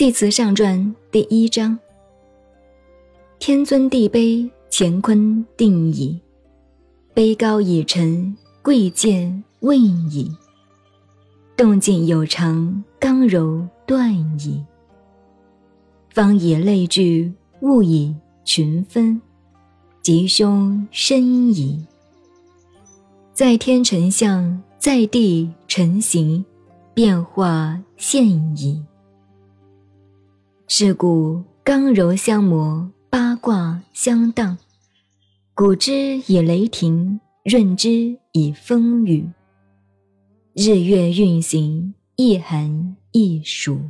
系辞上传第一章：天尊地卑，乾坤定矣；卑高以臣，贵贱问矣。动静有常，刚柔断矣。方以类聚，物以群分，吉凶深矣。在天成象，在地成形，变化现矣。是故刚柔相磨，八卦相当，古之以雷霆，润之以风雨。日月运行，一寒一暑。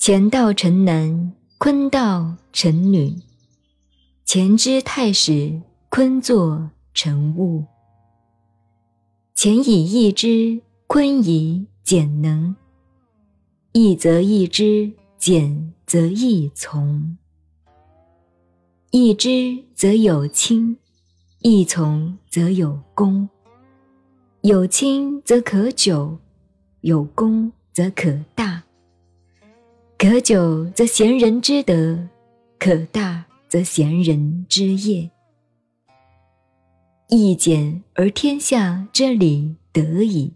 乾道成男，坤道成女。乾之太始，坤作成物。乾以易之，坤以简能。易则易之，简则易从。易之则有亲，易从则有功。有亲则可久，有功则可大。可久则贤人之德，可大则贤人之业。易简而天下之理得矣，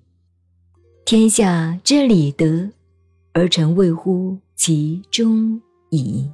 天下之理得而臣谓乎其中矣。